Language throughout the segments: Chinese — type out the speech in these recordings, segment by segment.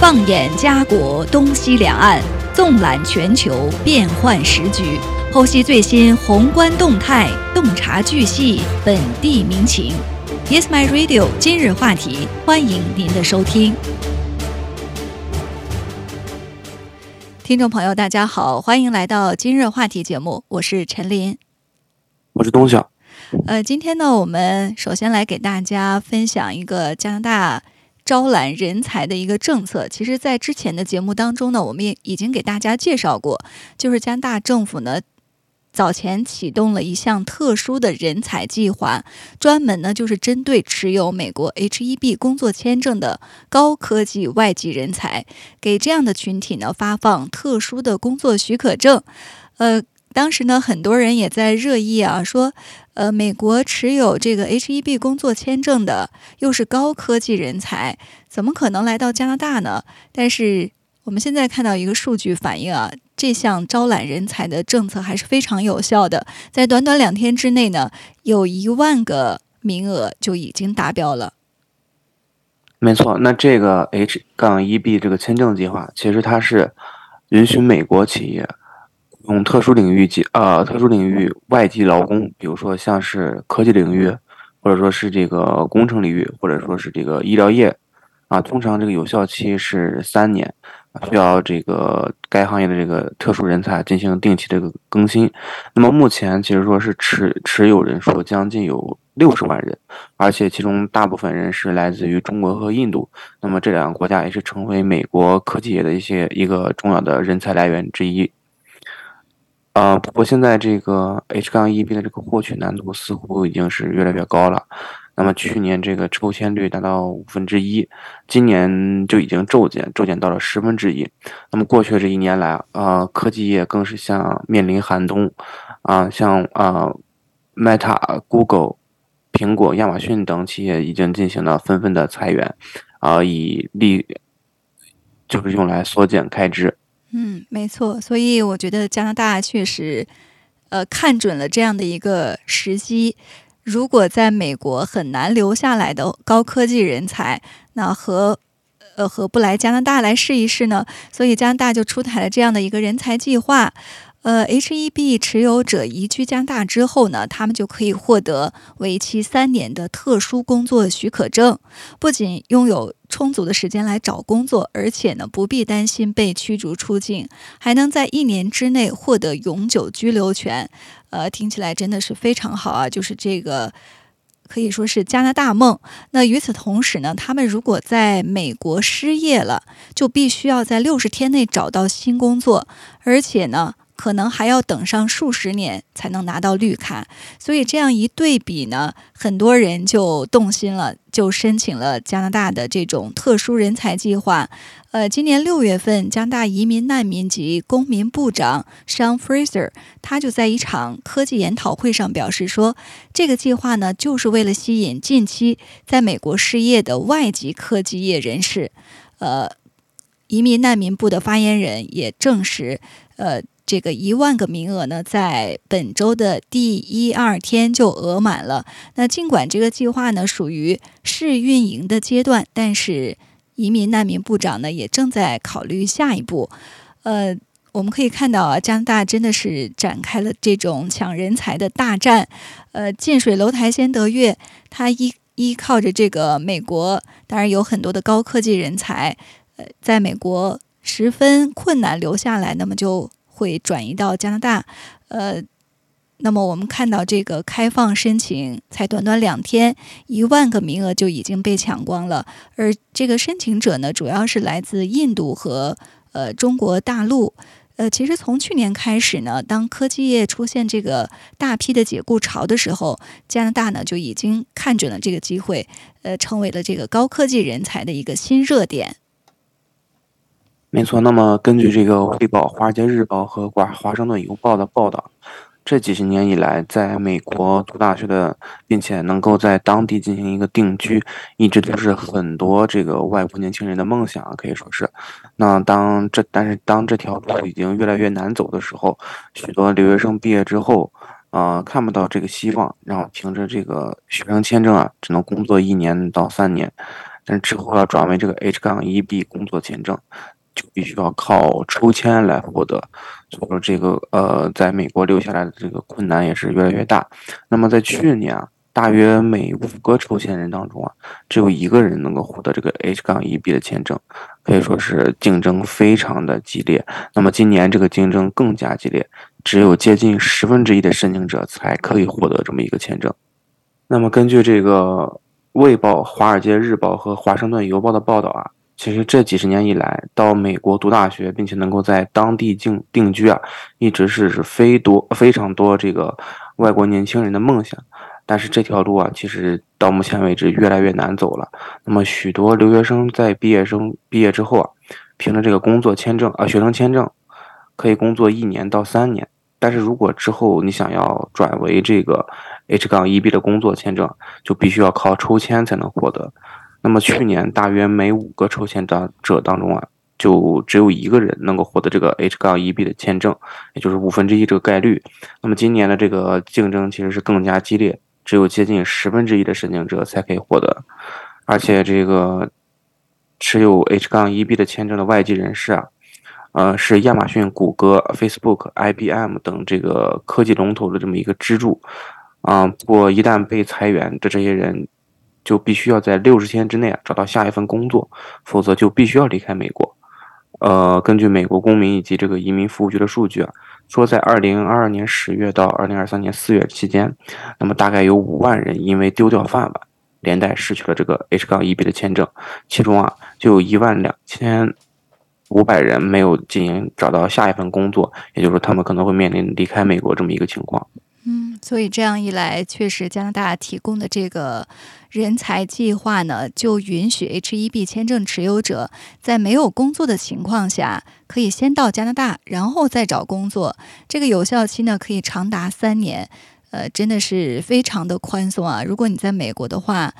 放眼家国东西两岸，纵览全球变幻时局，剖析最新宏观动态，洞察巨细本地民情。Yes, my radio。今日话题，欢迎您的收听。听众朋友，大家好，欢迎来到今日话题节目，我是陈琳，我是东晓。呃，今天呢，我们首先来给大家分享一个加拿大招揽人才的一个政策。其实，在之前的节目当中呢，我们也已经给大家介绍过，就是加拿大政府呢早前启动了一项特殊的人才计划，专门呢就是针对持有美国 H-E-B 工作签证的高科技外籍人才，给这样的群体呢发放特殊的工作许可证。呃。当时呢，很多人也在热议啊，说，呃，美国持有这个 H E B 工作签证的，又是高科技人才，怎么可能来到加拿大呢？但是我们现在看到一个数据反映啊，这项招揽人才的政策还是非常有效的，在短短两天之内呢，有一万个名额就已经达标了。没错，那这个 H 杠 1B 这个签证计划，其实它是允许美国企业。用特殊领域及呃特殊领域外籍劳工，比如说像是科技领域，或者说是这个工程领域，或者说是这个医疗业，啊，通常这个有效期是三年，需要这个该行业的这个特殊人才进行定期这个更新。那么目前其实说是持持有人数将近有六十万人，而且其中大部分人是来自于中国和印度。那么这两个国家也是成为美国科技业的一些一个重要的人才来源之一。啊，不过现在这个 H 杠 EB 的这个获取难度似乎已经是越来越高了。那么去年这个抽签率达到五分之一，今年就已经骤减，骤减到了十分之一。那么过去这一年来，啊，科技业更是像面临寒冬，啊，像啊，Meta、Google、苹果、亚马逊等企业已经进行了纷纷的裁员，啊，以利就是用来缩减开支。嗯，没错，所以我觉得加拿大确实，呃，看准了这样的一个时机。如果在美国很难留下来的高科技人才，那何呃何不来加拿大来试一试呢？所以加拿大就出台了这样的一个人才计划。呃，H-1B 持有者移居加拿大之后呢，他们就可以获得为期三年的特殊工作许可证，不仅拥有充足的时间来找工作，而且呢，不必担心被驱逐出境，还能在一年之内获得永久居留权。呃，听起来真的是非常好啊！就是这个可以说是加拿大梦。那与此同时呢，他们如果在美国失业了，就必须要在六十天内找到新工作，而且呢。可能还要等上数十年才能拿到绿卡，所以这样一对比呢，很多人就动心了，就申请了加拿大的这种特殊人才计划。呃，今年六月份，加拿大移民难民及公民部长 Sean Fraser 他就在一场科技研讨会上表示说，这个计划呢，就是为了吸引近期在美国失业的外籍科技业人士。呃，移民难民部的发言人也证实，呃。这个一万个名额呢，在本周的第一二天就额满了。那尽管这个计划呢属于试运营的阶段，但是移民难民部长呢也正在考虑下一步。呃，我们可以看到啊，加拿大真的是展开了这种抢人才的大战。呃，近水楼台先得月，他依依靠着这个美国，当然有很多的高科技人才，呃，在美国十分困难留下来，那么就。会转移到加拿大，呃，那么我们看到这个开放申请才短短两天，一万个名额就已经被抢光了。而这个申请者呢，主要是来自印度和呃中国大陆。呃，其实从去年开始呢，当科技业出现这个大批的解雇潮的时候，加拿大呢就已经看准了这个机会，呃，成为了这个高科技人才的一个新热点。没错，那么根据这个《汇报》《华尔街日报》和《华华盛顿邮报》的报道，这几十年以来，在美国读大学的，并且能够在当地进行一个定居，一直都是很多这个外国年轻人的梦想，可以说是。那当这，但是当这条路已经越来越难走的时候，许多留学生毕业之后，啊，看不到这个希望，然后凭着这个学生签证啊，只能工作一年到三年。但之后要转为这个 H 杠一 B 工作签证，必须要靠抽签来获得。所以说这个呃，在美国留下来的这个困难也是越来越大。那么在去年啊。大约每五个抽签人当中啊，只有一个人能够获得这个 H 杠一 B 的签证，可以说是竞争非常的激烈。那么今年这个竞争更加激烈，只有接近十分之一的申请者才可以获得这么一个签证。那么根据这个《卫报》《华尔街日报》和《华盛顿邮报》的报道啊，其实这几十年以来，到美国读大学并且能够在当地定定居啊，一直是是非多非常多这个外国年轻人的梦想。但是这条路啊，其实到目前为止越来越难走了。那么许多留学生在毕业生毕业之后啊，凭着这个工作签证啊，学生签证，可以工作一年到三年。但是如果之后你想要转为这个 H 杠一 B 的工作签证，就必须要靠抽签才能获得。那么去年大约每五个抽签者者当中啊，就只有一个人能够获得这个 H 杠一 B 的签证，也就是五分之一这个概率。那么今年的这个竞争其实是更加激烈。只有接近十分之一的申请者才可以获得，而且这个持有 H 杠一 B 的签证的外籍人士啊，呃，是亚马逊、谷歌、Facebook、IBM 等这个科技龙头的这么一个支柱啊。不过一旦被裁员的这些人，就必须要在六十天之内啊找到下一份工作，否则就必须要离开美国。呃，根据美国公民以及这个移民服务局的数据啊。说，在二零二二年十月到二零二三年四月期间，那么大概有五万人因为丢掉饭碗，连带失去了这个 H 杠一 B 的签证，其中啊，就有一万两千五百人没有进行找到下一份工作，也就是说，他们可能会面临离开美国这么一个情况。所以这样一来，确实加拿大提供的这个人才计划呢，就允许 H-1B 签证持有者在没有工作的情况下，可以先到加拿大，然后再找工作。这个有效期呢，可以长达三年。呃，真的是非常的宽松啊！如果你在美国的话，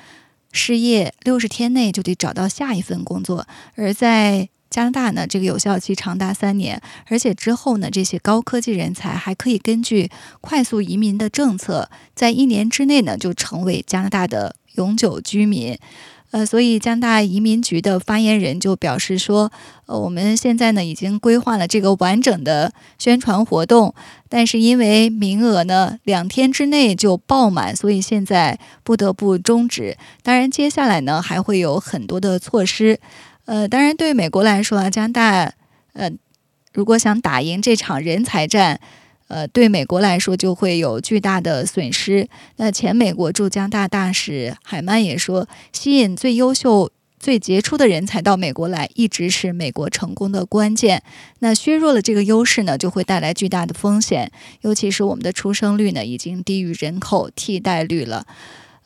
失业六十天内就得找到下一份工作，而在加拿大呢，这个有效期长达三年，而且之后呢，这些高科技人才还可以根据快速移民的政策，在一年之内呢就成为加拿大的永久居民。呃，所以加拿大移民局的发言人就表示说，呃，我们现在呢已经规划了这个完整的宣传活动，但是因为名额呢两天之内就爆满，所以现在不得不终止。当然，接下来呢还会有很多的措施。呃，当然，对美国来说啊，加拿大，呃，如果想打赢这场人才战，呃，对美国来说就会有巨大的损失。那前美国驻加拿大大使海曼也说，吸引最优秀、最杰出的人才到美国来，一直是美国成功的关键。那削弱了这个优势呢，就会带来巨大的风险。尤其是我们的出生率呢，已经低于人口替代率了。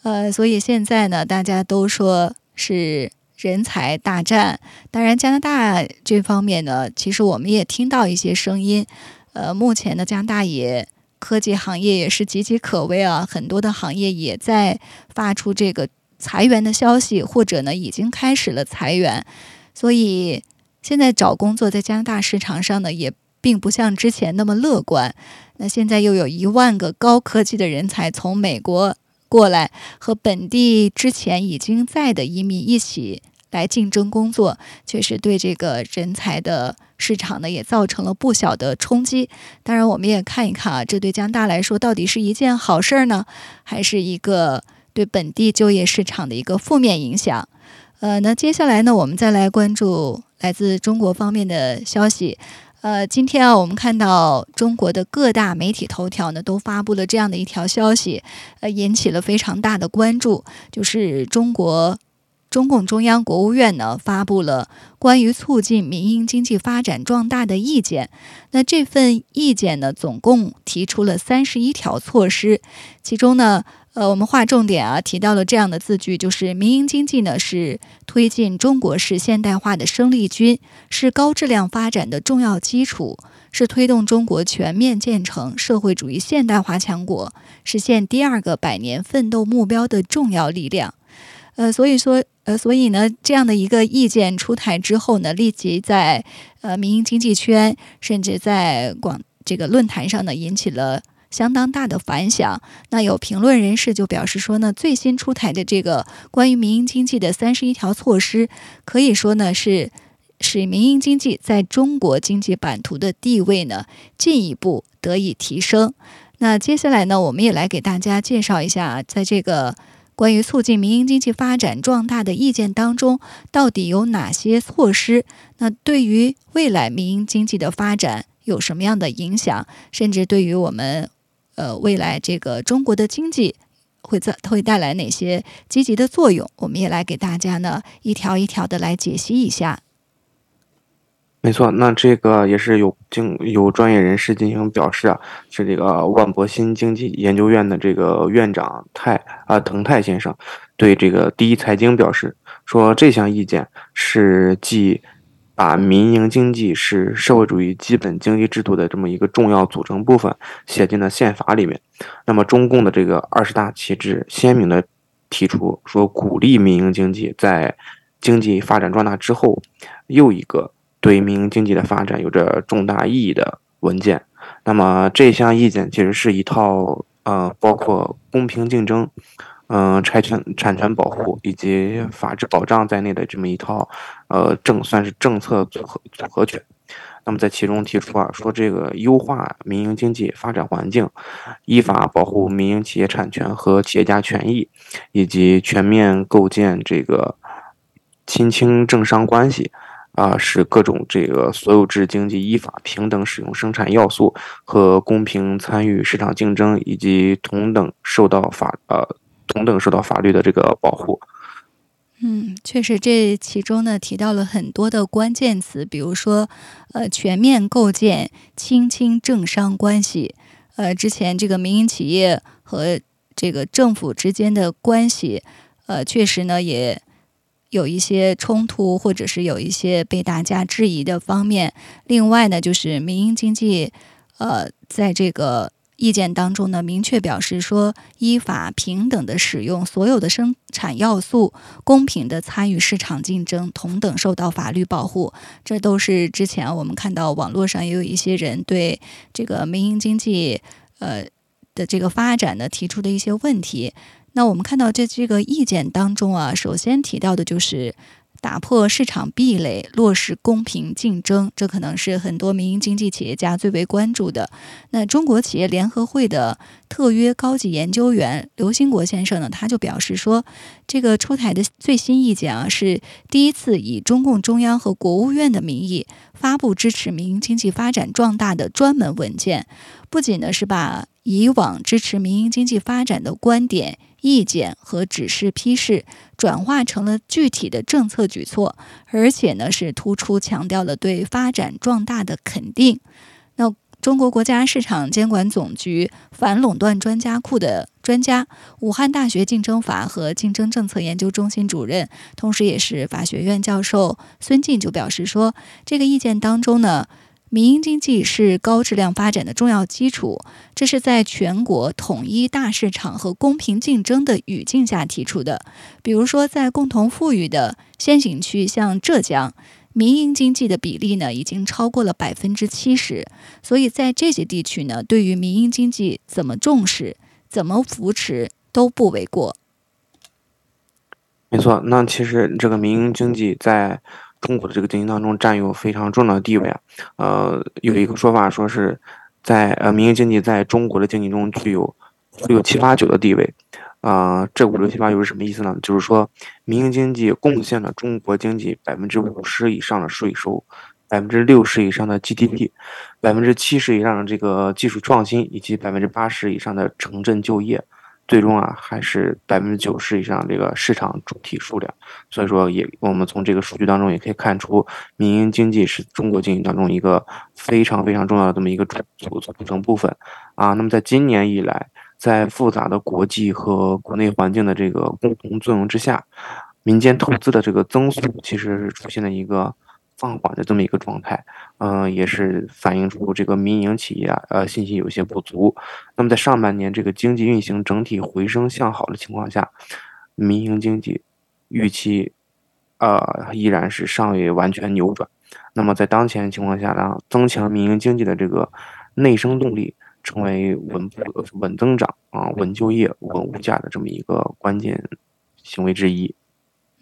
呃，所以现在呢，大家都说是。人才大战，当然加拿大这方面呢，其实我们也听到一些声音。呃，目前呢，加拿大也科技行业也是岌岌可危啊，很多的行业也在发出这个裁员的消息，或者呢已经开始了裁员。所以现在找工作在加拿大市场上呢，也并不像之前那么乐观。那现在又有一万个高科技的人才从美国过来，和本地之前已经在的移民一起。来竞争工作，确实对这个人才的市场呢，也造成了不小的冲击。当然，我们也看一看啊，这对加拿大来说到底是一件好事儿呢，还是一个对本地就业市场的一个负面影响？呃，那接下来呢，我们再来关注来自中国方面的消息。呃，今天啊，我们看到中国的各大媒体头条呢，都发布了这样的一条消息，呃，引起了非常大的关注，就是中国。中共中央、国务院呢发布了关于促进民营经济发展壮大的意见。那这份意见呢，总共提出了三十一条措施。其中呢，呃，我们划重点啊，提到了这样的字句，就是民营经济呢是推进中国式现代化的生力军，是高质量发展的重要基础，是推动中国全面建成社会主义现代化强国、实现第二个百年奋斗目标的重要力量。呃，所以说。呃，所以呢，这样的一个意见出台之后呢，立即在呃民营经济圈，甚至在广这个论坛上呢，引起了相当大的反响。那有评论人士就表示说呢，最新出台的这个关于民营经济的三十一条措施，可以说呢是使民营经济在中国经济版图的地位呢进一步得以提升。那接下来呢，我们也来给大家介绍一下，在这个。关于促进民营经济发展壮大的意见当中，到底有哪些措施？那对于未来民营经济的发展有什么样的影响？甚至对于我们，呃，未来这个中国的经济会在会带来哪些积极的作用？我们也来给大家呢一条一条的来解析一下。没错，那这个也是有经有专业人士进行表示啊，是这个万博新经济研究院的这个院长泰啊滕泰先生对这个第一财经表示说，这项意见是继把民营经济是社会主义基本经济制度的这么一个重要组成部分写进了宪法里面。那么中共的这个二十大旗帜鲜明的提出说，鼓励民营经济在经济发展壮大之后，又一个。对民营经济的发展有着重大意义的文件。那么这项意见其实是一套呃，包括公平竞争、嗯，产权产权保护以及法治保障在内的这么一套呃政算是政策组合组合拳。那么在其中提出啊，说这个优化民营经济发展环境，依法保护民营企业产权和企业家权益，以及全面构建这个亲清政商关系。啊，使各种这个所有制经济依法平等使用生产要素和公平参与市场竞争，以及同等受到法呃同等受到法律的这个保护。嗯，确实，这其中呢提到了很多的关键词，比如说呃全面构建亲清政商关系，呃之前这个民营企业和这个政府之间的关系，呃确实呢也。有一些冲突，或者是有一些被大家质疑的方面。另外呢，就是民营经济，呃，在这个意见当中呢，明确表示说，依法平等的使用所有的生产要素，公平的参与市场竞争，同等受到法律保护。这都是之前我们看到网络上也有一些人对这个民营经济，呃的这个发展呢提出的一些问题。那我们看到这这个意见当中啊，首先提到的就是打破市场壁垒，落实公平竞争，这可能是很多民营经济企业家最为关注的。那中国企业联合会的特约高级研究员刘兴国先生呢，他就表示说，这个出台的最新意见啊，是第一次以中共中央和国务院的名义发布支持民营经济发展壮大的专门文件，不仅呢是把以往支持民营经济发展的观点。意见和指示批示转化成了具体的政策举措，而且呢是突出强调了对发展壮大的肯定。那中国国家市场监管总局反垄断专家库的专家、武汉大学竞争法和竞争政策研究中心主任，同时也是法学院教授孙进就表示说，这个意见当中呢。民营经济是高质量发展的重要基础，这是在全国统一大市场和公平竞争的语境下提出的。比如说，在共同富裕的先行区，像浙江，民营经济的比例呢已经超过了百分之七十。所以在这些地区呢，对于民营经济怎么重视、怎么扶持都不为过。没错，那其实这个民营经济在。中国的这个经济当中占有非常重要的地位啊，呃，有一个说法说是在呃民营经济在中国的经济中具有六七八九的地位，啊，这五六七八九是什么意思呢？就是说民营经济贡献了中国经济百分之五十以上的税收，百分之六十以上的 GDP，百分之七十以上的这个技术创新，以及百分之八十以上的城镇就业。最终啊，还是百分之九十以上这个市场主体数量，所以说也我们从这个数据当中也可以看出，民营经济是中国经济当中一个非常非常重要的这么一个组组组成部分啊。那么在今年以来，在复杂的国际和国内环境的这个共同作用之下，民间投资的这个增速其实是出现了一个。放缓的这么一个状态，嗯，也是反映出这个民营企业啊，呃，信心有些不足。那么在上半年这个经济运行整体回升向好的情况下，民营经济预期，呃，依然是尚未完全扭转。那么在当前情况下呢，增强民营经济的这个内生动力，成为稳步稳增长啊、稳就业、稳物价的这么一个关键行为之一。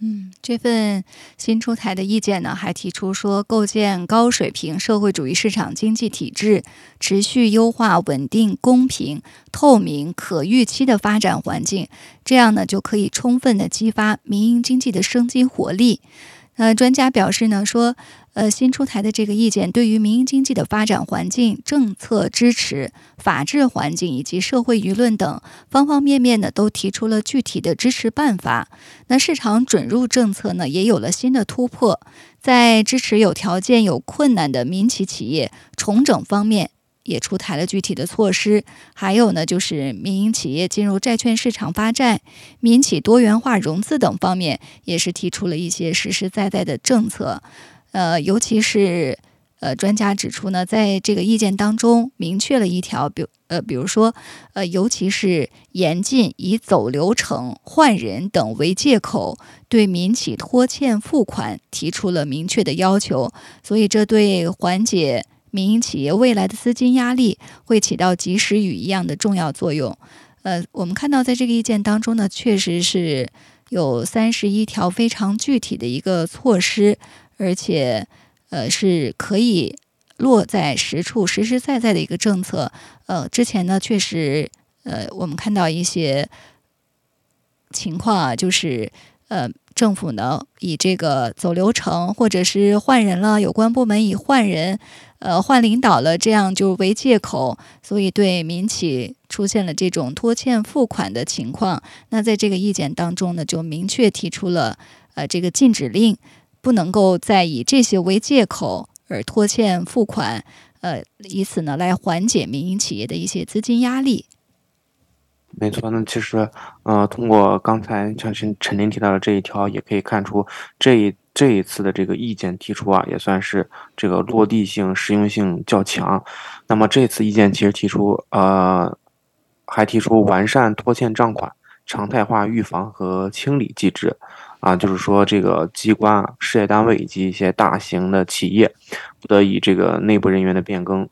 嗯，这份新出台的意见呢，还提出说，构建高水平社会主义市场经济体制，持续优化稳定、公平、透明、可预期的发展环境，这样呢，就可以充分的激发民营经济的生机活力。呃，专家表示呢，说，呃，新出台的这个意见对于民营经济的发展环境、政策支持、法治环境以及社会舆论等方方面面呢，都提出了具体的支持办法。那市场准入政策呢，也有了新的突破，在支持有条件、有困难的民企企业重整方面。也出台了具体的措施，还有呢，就是民营企业进入债券市场发债、民企多元化融资等方面，也是提出了一些实实在在的政策。呃，尤其是呃，专家指出呢，在这个意见当中明确了一条，比呃，比如说呃，尤其是严禁以走流程、换人等为借口对民企拖欠付款提出了明确的要求，所以这对缓解。民营企业未来的资金压力会起到及时雨一样的重要作用。呃，我们看到在这个意见当中呢，确实是有三十一条非常具体的一个措施，而且呃是可以落在实处、实实在在的一个政策。呃，之前呢，确实呃我们看到一些情况啊，就是呃。政府呢，以这个走流程，或者是换人了，有关部门以换人、呃换领导了，这样就为借口，所以对民企出现了这种拖欠付款的情况。那在这个意见当中呢，就明确提出了，呃，这个禁止令不能够再以这些为借口而拖欠付款，呃，以此呢来缓解民营企业的一些资金压力。没错，那其实，呃，通过刚才像陈陈林提到的这一条，也可以看出这一这一次的这个意见提出啊，也算是这个落地性、实用性较强。那么这次意见其实提出，呃，还提出完善拖欠账款常态化预防和清理机制，啊，就是说这个机关、事业单位以及一些大型的企业，不得以这个内部人员的变更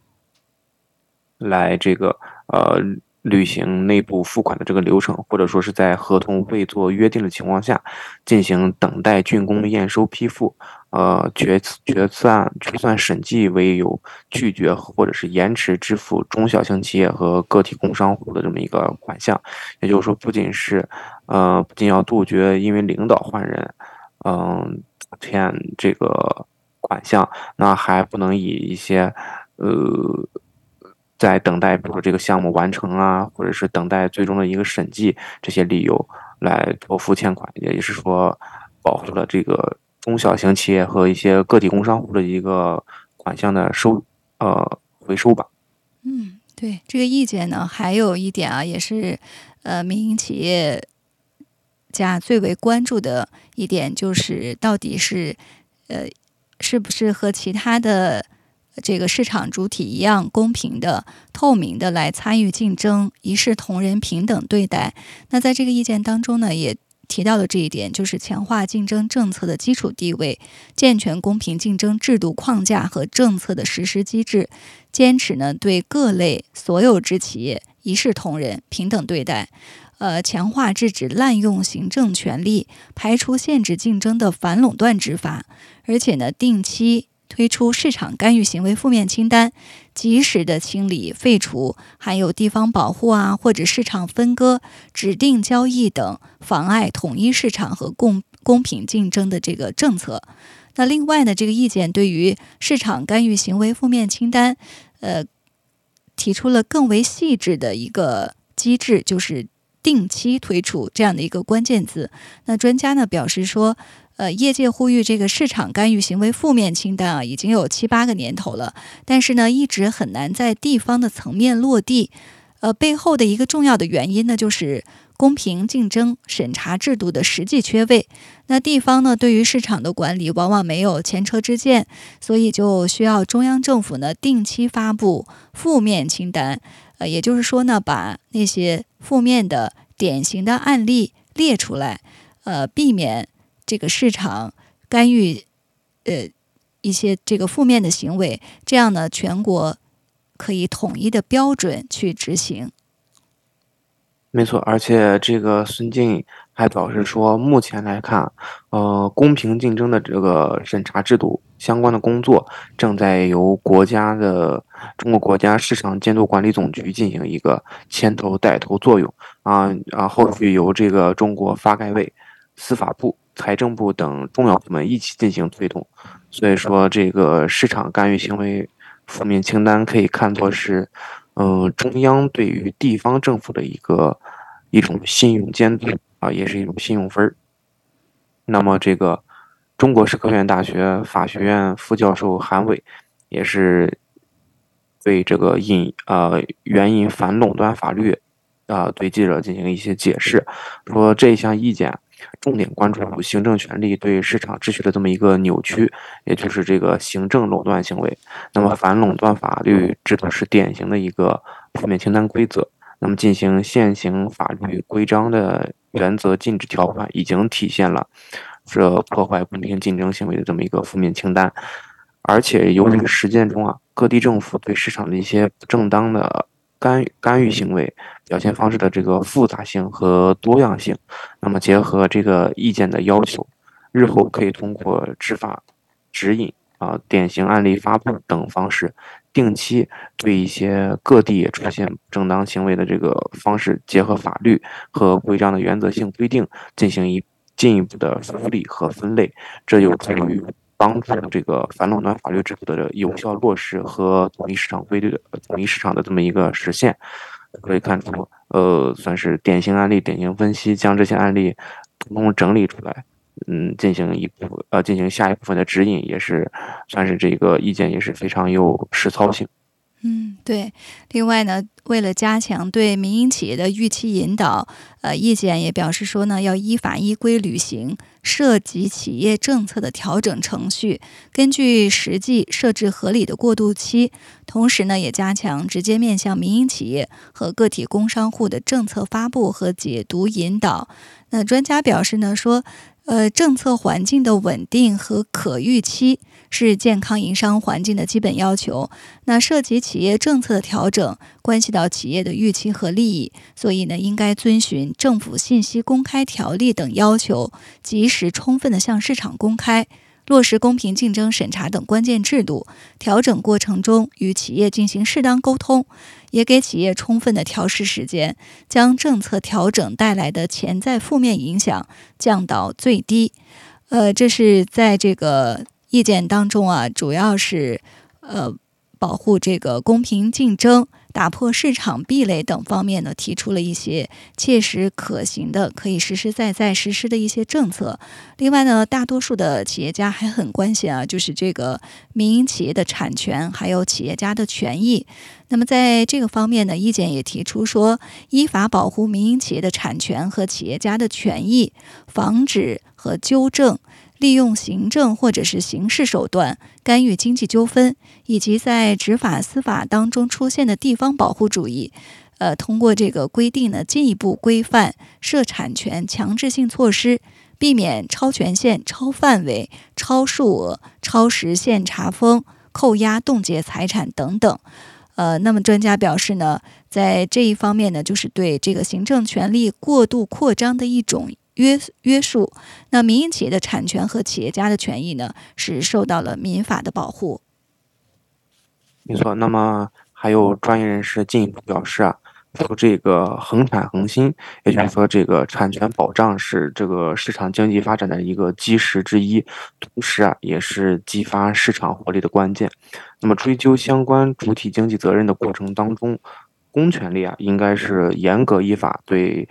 来这个呃。履行内部付款的这个流程，或者说是在合同未做约定的情况下，进行等待竣工验收批复，呃决决算决算审计为由拒绝或者是延迟支付中小型企业和个体工商户的这么一个款项。也就是说，不仅是呃不仅要杜绝因为领导换人，嗯欠这个款项，那还不能以一些呃。在等待，比如说这个项目完成啊，或者是等待最终的一个审计这些理由来拖付欠款，也就是说，保护了这个中小型企业和一些个体工商户的一个款项的收呃回收吧。嗯，对这个意见呢，还有一点啊，也是呃民营企业家最为关注的一点，就是到底是呃是不是和其他的。这个市场主体一样公平的、透明的来参与竞争，一视同仁、平等对待。那在这个意见当中呢，也提到了这一点，就是强化竞争政策的基础地位，健全公平竞争制度框架和政策的实施机制，坚持呢对各类所有制企业一视同仁、平等对待。呃，强化制止滥用行政权力、排除限制竞争的反垄断执法，而且呢定期。推出市场干预行为负面清单，及时的清理废除含有地方保护啊或者市场分割、指定交易等妨碍统一市场和公公平竞争的这个政策。那另外呢，这个意见对于市场干预行为负面清单，呃，提出了更为细致的一个机制，就是定期推出这样的一个关键字。那专家呢表示说。呃，业界呼吁这个市场干预行为负面清单啊，已经有七八个年头了，但是呢，一直很难在地方的层面落地。呃，背后的一个重要的原因呢，就是公平竞争审查制度的实际缺位。那地方呢，对于市场的管理往往没有前车之鉴，所以就需要中央政府呢定期发布负面清单。呃，也就是说呢，把那些负面的典型的案例列出来，呃，避免。这个市场干预，呃，一些这个负面的行为，这样呢，全国可以统一的标准去执行。没错，而且这个孙静还表示说，目前来看，呃，公平竞争的这个审查制度相关的工作正在由国家的中国国家市场监督管理总局进行一个牵头带头作用啊啊，后续由这个中国发改委、司法部、财政部等重要部门一起进行推动。所以说，这个市场干预行为负面清单可以看作是。嗯，中央对于地方政府的一个一种信用监督啊，也是一种信用分儿。那么，这个中国社科院大学法学院副教授韩伟也是对这个引呃援引反垄断法律啊，对记者进行一些解释，说这项意见。重点关注行政权力对市场秩序的这么一个扭曲，也就是这个行政垄断行为。那么反垄断法律制度是典型的一个负面清单规则。那么进行现行法律规章的原则禁止条款，已经体现了这破坏公平竞争行为的这么一个负面清单。而且由于实践中啊，各地政府对市场的一些不正当的。干干预行为表现方式的这个复杂性和多样性，那么结合这个意见的要求，日后可以通过执法指引啊、典型案例发布等方式，定期对一些各地出现正当行为的这个方式，结合法律和规章的原则性规定进行一进一步的梳理和分类，这有助于。帮助这个反垄断法律制度的有效落实和统一市场规律的统一市场的这么一个实现，可以看出，呃，算是典型案例、典型分析，将这些案例统统整理出来，嗯，进行一部呃进行下一部分的指引，也是算是这个意见也是非常有实操性。嗯，对。另外呢，为了加强对民营企业的预期引导，呃，意见也表示说呢，要依法依规履行涉及企业政策的调整程序，根据实际设置合理的过渡期。同时呢，也加强直接面向民营企业和个体工商户的政策发布和解读引导。那专家表示呢，说，呃，政策环境的稳定和可预期。是健康营商环境的基本要求。那涉及企业政策的调整，关系到企业的预期和利益，所以呢，应该遵循政府信息公开条例等要求，及时充分的向市场公开，落实公平竞争审查等关键制度。调整过程中与企业进行适当沟通，也给企业充分的调试时间，将政策调整带来的潜在负面影响降到最低。呃，这是在这个。意见当中啊，主要是呃保护这个公平竞争、打破市场壁垒等方面呢，提出了一些切实可行的、可以实实在在实施的一些政策。另外呢，大多数的企业家还很关心啊，就是这个民营企业的产权还有企业家的权益。那么在这个方面呢，意见也提出说，依法保护民营企业的产权和企业家的权益，防止和纠正。利用行政或者是刑事手段干预经济纠纷，以及在执法司法当中出现的地方保护主义，呃，通过这个规定呢，进一步规范涉产权强制性措施，避免超权限、超范围、超数额、超时限查封、扣押、冻结财产等等。呃，那么专家表示呢，在这一方面呢，就是对这个行政权力过度扩张的一种。约约束，那民营企业的产权和企业家的权益呢，是受到了民法的保护。没错，那么还有专业人士进一步表示啊，说这个恒产恒新，也就是说这个产权保障是这个市场经济发展的一个基石之一，同时啊，也是激发市场活力的关键。那么追究相关主体经济责任的过程当中，公权力啊，应该是严格依法对。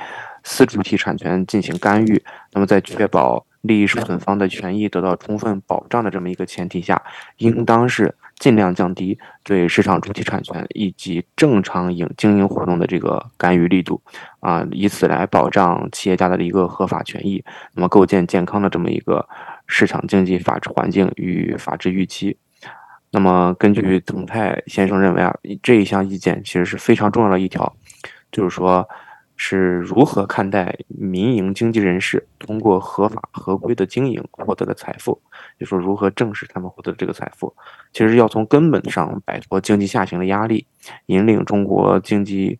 私主体产权进行干预，那么在确保利益受损方的权益得到充分保障的这么一个前提下，应当是尽量降低对市场主体产权以及正常营经营活动的这个干预力度，啊，以此来保障企业家的一个合法权益，那么构建健康的这么一个市场经济法治环境与法治预期。那么根据曾泰先生认为啊，这一项意见其实是非常重要的一条，就是说。是如何看待民营经济人士通过合法合规的经营获得的财富，就说如何正视他们获得这个财富，其实要从根本上摆脱经济下行的压力，引领中国经济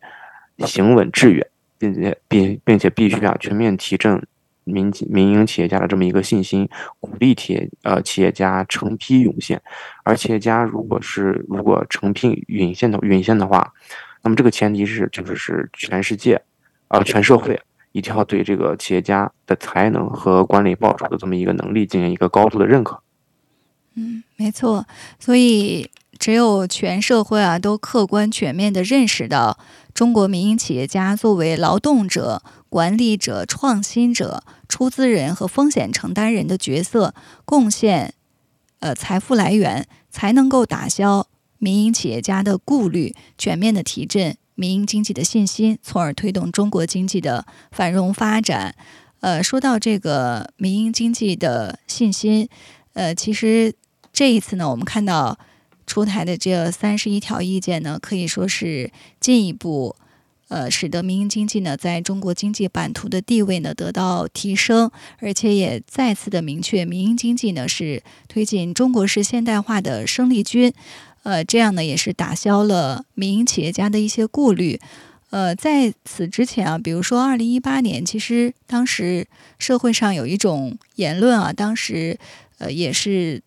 行稳致远，并且并并且必须啊全面提振民民营企业家的这么一个信心，鼓励企业呃企业家成批涌现，而企业家如果是如果成批涌现的涌现的话，那么这个前提是就是是全世界。啊，全社会一定要对这个企业家的才能和管理报酬的这么一个能力进行一个高度的认可。嗯，没错。所以，只有全社会啊都客观全面的认识到，中国民营企业家作为劳动者、管理者、创新者、出资人和风险承担人的角色，贡献呃财富来源，才能够打消民营企业家的顾虑，全面的提振。民营经济的信心，从而推动中国经济的繁荣发展。呃，说到这个民营经济的信心，呃，其实这一次呢，我们看到出台的这三十一条意见呢，可以说是进一步呃，使得民营经济呢在中国经济版图的地位呢得到提升，而且也再次的明确，民营经济呢是推进中国式现代化的生力军。呃，这样呢也是打消了民营企业家的一些顾虑。呃，在此之前啊，比如说二零一八年，其实当时社会上有一种言论啊，当时呃也是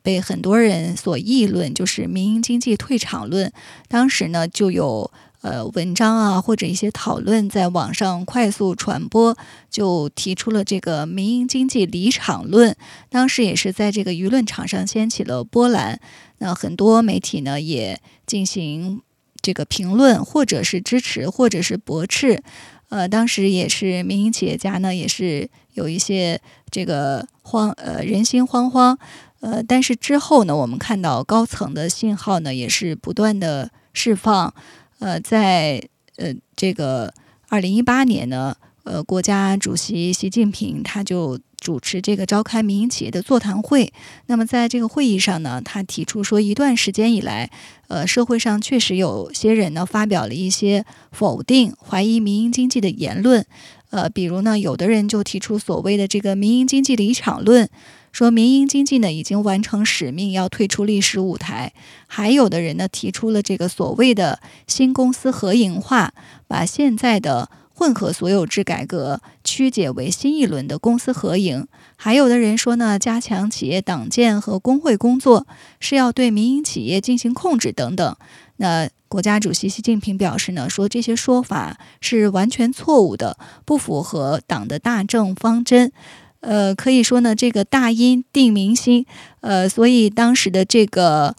被很多人所议论，就是民营经济退场论。当时呢就有呃文章啊或者一些讨论在网上快速传播，就提出了这个民营经济离场论。当时也是在这个舆论场上掀起了波澜。那很多媒体呢也进行这个评论，或者是支持，或者是驳斥。呃，当时也是民营企业家呢，也是有一些这个慌，呃，人心惶惶。呃，但是之后呢，我们看到高层的信号呢，也是不断的释放。呃，在呃这个二零一八年呢，呃，国家主席习近平他就。主持这个召开民营企业的座谈会，那么在这个会议上呢，他提出说，一段时间以来，呃，社会上确实有些人呢发表了一些否定、怀疑民营经济的言论，呃，比如呢，有的人就提出所谓的这个民营经济离场论，说民营经济呢已经完成使命，要退出历史舞台；还有的人呢提出了这个所谓的新公司合营化，把现在的。混合所有制改革曲解为新一轮的公司合营，还有的人说呢，加强企业党建和工会工作是要对民营企业进行控制等等。那国家主席习近平表示呢，说这些说法是完全错误的，不符合党的大政方针。呃，可以说呢，这个大音定民心。呃，所以当时的这个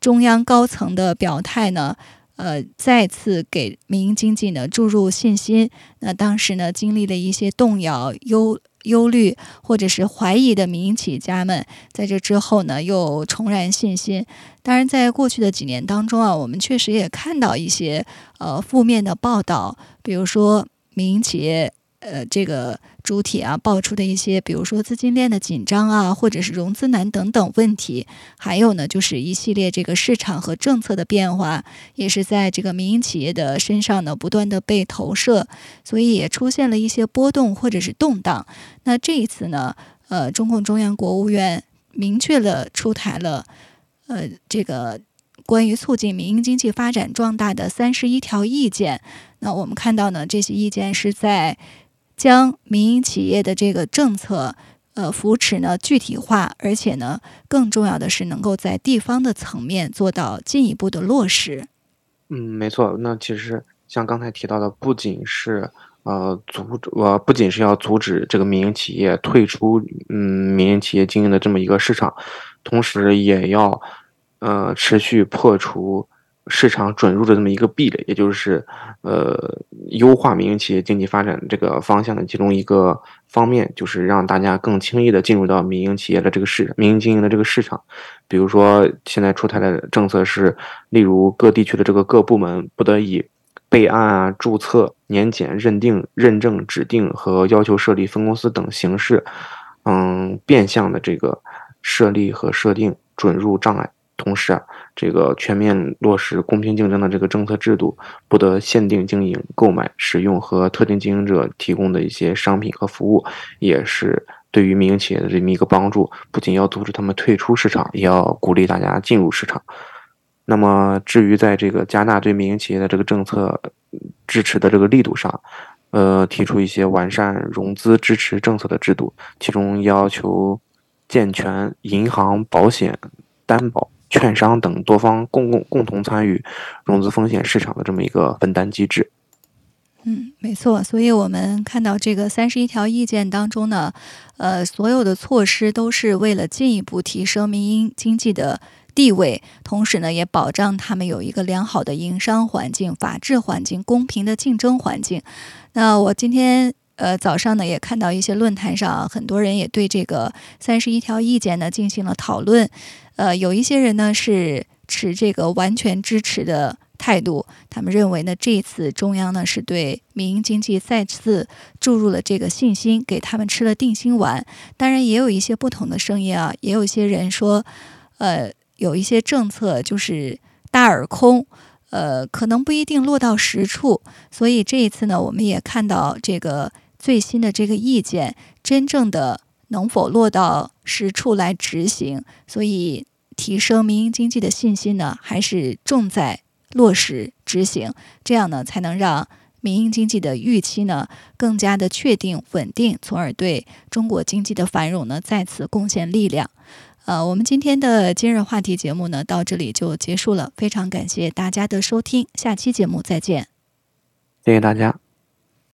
中央高层的表态呢。呃，再次给民营经济呢注入信心。那当时呢，经历了一些动摇、忧忧虑或者是怀疑的民营企业家们，在这之后呢，又重燃信心。当然，在过去的几年当中啊，我们确实也看到一些呃负面的报道，比如说民营企业。呃，这个主体啊，爆出的一些，比如说资金链的紧张啊，或者是融资难等等问题，还有呢，就是一系列这个市场和政策的变化，也是在这个民营企业的身上呢，不断的被投射，所以也出现了一些波动或者是动荡。那这一次呢，呃，中共中央国务院明确了出台了，呃，这个关于促进民营经济发展壮大的三十一条意见。那我们看到呢，这些意见是在。将民营企业的这个政策，呃，扶持呢具体化，而且呢，更重要的是能够在地方的层面做到进一步的落实。嗯，没错。那其实像刚才提到的，不仅是呃阻呃，不仅是要阻止这个民营企业退出嗯民营企业经营的这么一个市场，同时也要呃持续破除。市场准入的这么一个壁垒，也就是，呃，优化民营企业经济发展这个方向的其中一个方面，就是让大家更轻易的进入到民营企业的这个市民营经营的这个市场。比如说，现在出台的政策是，例如各地区的这个各部门不得以备案啊、注册、年检、认定、认证、指定和要求设立分公司等形式，嗯，变相的这个设立和设定准入障碍。同时啊，这个全面落实公平竞争的这个政策制度，不得限定经营、购买、使用和特定经营者提供的一些商品和服务，也是对于民营企业的这么一个帮助。不仅要阻止他们退出市场，也要鼓励大家进入市场。那么，至于在这个加纳对民营企业的这个政策支持的这个力度上，呃，提出一些完善融资支持政策的制度，其中要求健全银行、保险、担保。券商等多方共共共同参与融资风险市场的这么一个分担机制。嗯，没错。所以我们看到这个三十一条意见当中呢，呃，所有的措施都是为了进一步提升民营经济的地位，同时呢，也保障他们有一个良好的营商环境、法治环境、公平的竞争环境。那我今天。呃，早上呢也看到一些论坛上，很多人也对这个三十一条意见呢进行了讨论。呃，有一些人呢是持这个完全支持的态度，他们认为呢这次中央呢是对民营经济再次注入了这个信心，给他们吃了定心丸。当然，也有一些不同的声音啊，也有一些人说，呃，有一些政策就是大而空。呃，可能不一定落到实处。所以这一次呢，我们也看到这个。最新的这个意见，真正的能否落到实处来执行？所以提升民营经济的信心呢，还是重在落实执行，这样呢，才能让民营经济的预期呢更加的确定稳定，从而对中国经济的繁荣呢再次贡献力量。呃，我们今天的今日话题节目呢到这里就结束了，非常感谢大家的收听，下期节目再见。谢谢大家。